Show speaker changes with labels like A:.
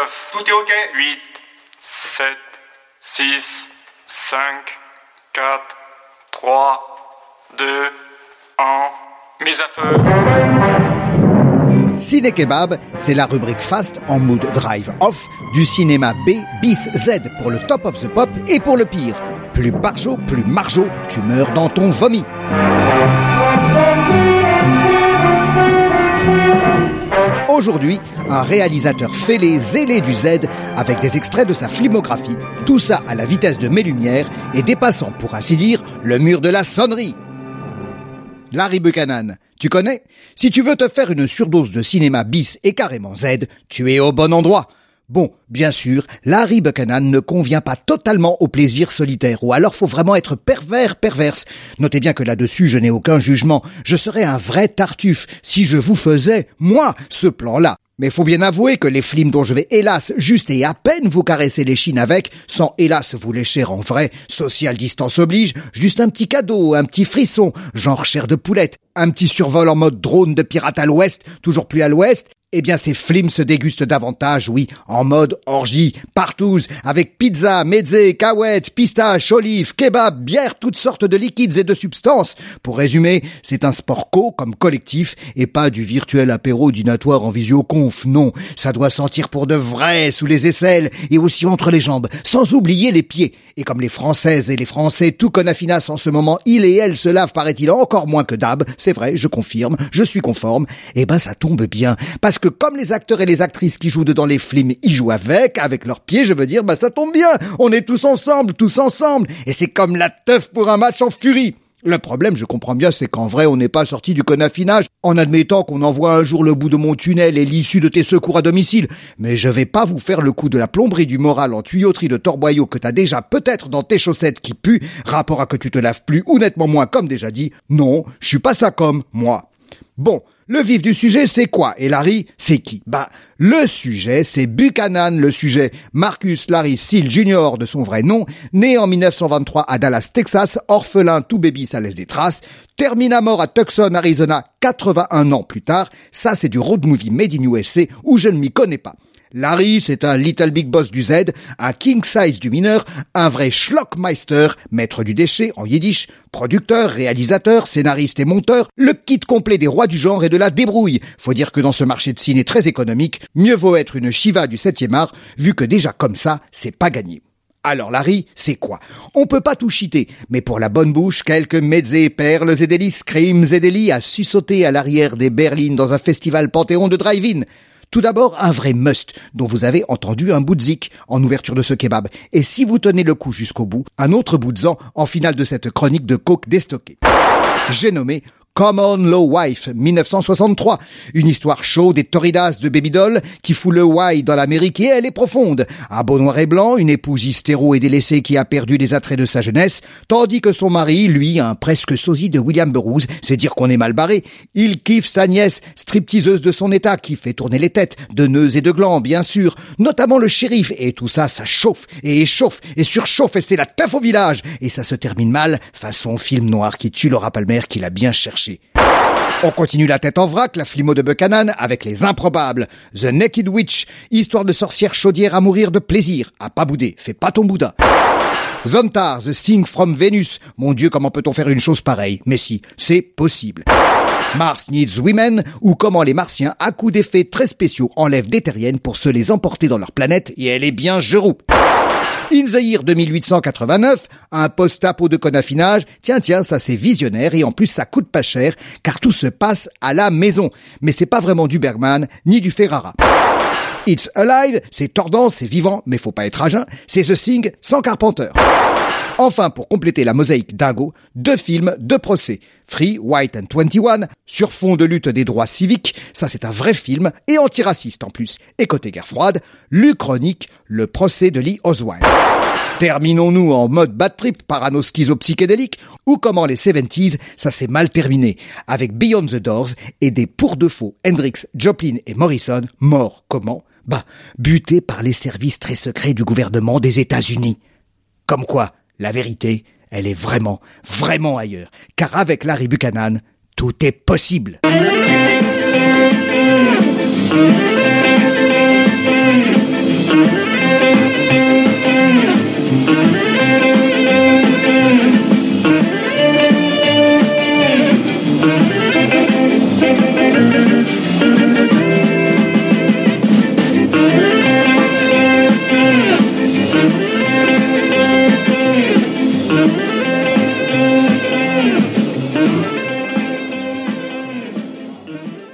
A: 9,
B: Tout est ok
A: 8, 7, 6, 5, 4, 3, 2, 1. Mise à feu.
C: Ciné Kebab, c'est la rubrique fast en mood drive off du cinéma B bis Z pour le top of the pop et pour le pire. Plus barjo, plus marjo, tu meurs dans ton vomi. Aujourd'hui, un réalisateur fêlé, zélé du Z, avec des extraits de sa filmographie, tout ça à la vitesse de mes lumières et dépassant, pour ainsi dire, le mur de la sonnerie. Larry Buchanan, tu connais? Si tu veux te faire une surdose de cinéma bis et carrément Z, tu es au bon endroit. Bon, bien sûr, Larry Buchanan ne convient pas totalement au plaisir solitaire, ou alors faut vraiment être pervers perverse. Notez bien que là-dessus je n'ai aucun jugement. Je serais un vrai tartuffe si je vous faisais, moi, ce plan-là. Mais faut bien avouer que les films dont je vais hélas juste et à peine vous caresser les chines avec, sans hélas vous lécher en vrai, social distance oblige, juste un petit cadeau, un petit frisson, genre chair de poulette, un petit survol en mode drone de pirate à l'ouest, toujours plus à l'ouest, eh bien, ces flims se dégustent davantage, oui, en mode orgie, partouze, avec pizza, mezze, cahuètes, pistache, olives, kebab, bière, toutes sortes de liquides et de substances. Pour résumer, c'est un sport co comme collectif et pas du virtuel apéro dînatoire en visioconf, non. Ça doit sentir pour de vrai sous les aisselles et aussi entre les jambes, sans oublier les pieds. Et comme les Françaises et les Français tout connafinas en ce moment, il et elle se lavent, paraît-il, encore moins que d'hab, c'est vrai, je confirme, je suis conforme, eh ben ça tombe bien, parce que comme les acteurs et les actrices qui jouent dedans les films, ils jouent avec, avec leurs pieds, je veux dire, bah ça tombe bien, on est tous ensemble, tous ensemble, et c'est comme la teuf pour un match en furie. Le problème, je comprends bien, c'est qu'en vrai, on n'est pas sorti du conaffinage, en admettant qu'on envoie un jour le bout de mon tunnel et l'issue de tes secours à domicile. Mais je vais pas vous faire le coup de la plomberie du moral en tuyauterie de torboyau que t'as déjà peut-être dans tes chaussettes qui puent, rapport à que tu te laves plus ou nettement moins comme déjà dit. Non, je suis pas ça comme, moi. Bon, le vif du sujet, c'est quoi? Et Larry, c'est qui? Bah, le sujet, c'est Buchanan, le sujet. Marcus Larry Seal Jr. de son vrai nom, né en 1923 à Dallas, Texas, orphelin tout baby, ça laisse des traces, termine à mort à Tucson, Arizona, 81 ans plus tard. Ça, c'est du road movie made in USA où je ne m'y connais pas. Larry, c'est un little big boss du Z, un king size du mineur, un vrai schlockmeister, maître du déchet en yiddish, producteur, réalisateur, scénariste et monteur, le kit complet des rois du genre et de la débrouille. Faut dire que dans ce marché de ciné très économique, mieux vaut être une Shiva du 7e art, vu que déjà comme ça, c'est pas gagné. Alors Larry, c'est quoi? On peut pas tout chiter, mais pour la bonne bouche, quelques mezzés, perles et délices, crimes et délits à sussauter à l'arrière des berlines dans un festival panthéon de drive-in. Tout d'abord, un vrai must, dont vous avez entendu un bout zik en ouverture de ce kebab. Et si vous tenez le coup jusqu'au bout, un autre bout de zan en finale de cette chronique de coke déstockée. J'ai nommé Common Law Wife, 1963. Une histoire chaude et torridas de Baby Doll qui fout le why dans l'Amérique et elle est profonde. Un beau noir et blanc, une épouse hystéro et délaissée qui a perdu les attraits de sa jeunesse, tandis que son mari, lui, un presque sosie de William Burroughs, c'est dire qu'on est mal barré. Il kiffe sa nièce, stripteaseuse de son état, qui fait tourner les têtes, de nœuds et de glands, bien sûr, notamment le shérif, et tout ça, ça chauffe, et échauffe, et surchauffe, et c'est la teuf au village, et ça se termine mal, façon film noir qui tue Laura Palmer qu'il a bien cherché. On continue la tête en vrac, la flimo de Buchanan, avec les improbables. The Naked Witch, histoire de sorcière chaudière à mourir de plaisir. À pas bouder, fais pas ton Bouddha. Zontar, The Sting from Venus. Mon Dieu, comment peut-on faire une chose pareille? Mais si, c'est possible. Mars Needs Women, ou comment les Martiens, à coups d'effets très spéciaux, enlèvent des terriennes pour se les emporter dans leur planète, et elle est bien geroux. In the Year 2889, un post-apo de conaffinage, tiens tiens, ça c'est visionnaire et en plus ça coûte pas cher car tout se passe à la maison. Mais c'est pas vraiment du Bergman ni du Ferrara. It's Alive, c'est tordant, c'est vivant, mais faut pas être à jeun, c'est The Thing sans Carpenter. Enfin, pour compléter la mosaïque dingo, deux films, deux procès. Free, White and 21, sur fond de lutte des droits civiques, ça c'est un vrai film, et antiraciste en plus. Et côté guerre froide, l'Uchronique, le procès de Lee Oswald. Terminons-nous en mode bad trip parano-schizo-psychédélique, ou comment les 70s, ça s'est mal terminé, avec Beyond the Doors et des pour-de-faux Hendrix, Joplin et Morrison, morts comment? Bah, butés par les services très secrets du gouvernement des États-Unis. Comme quoi, la vérité, elle est vraiment, vraiment ailleurs. Car avec Larry Buchanan, tout est possible.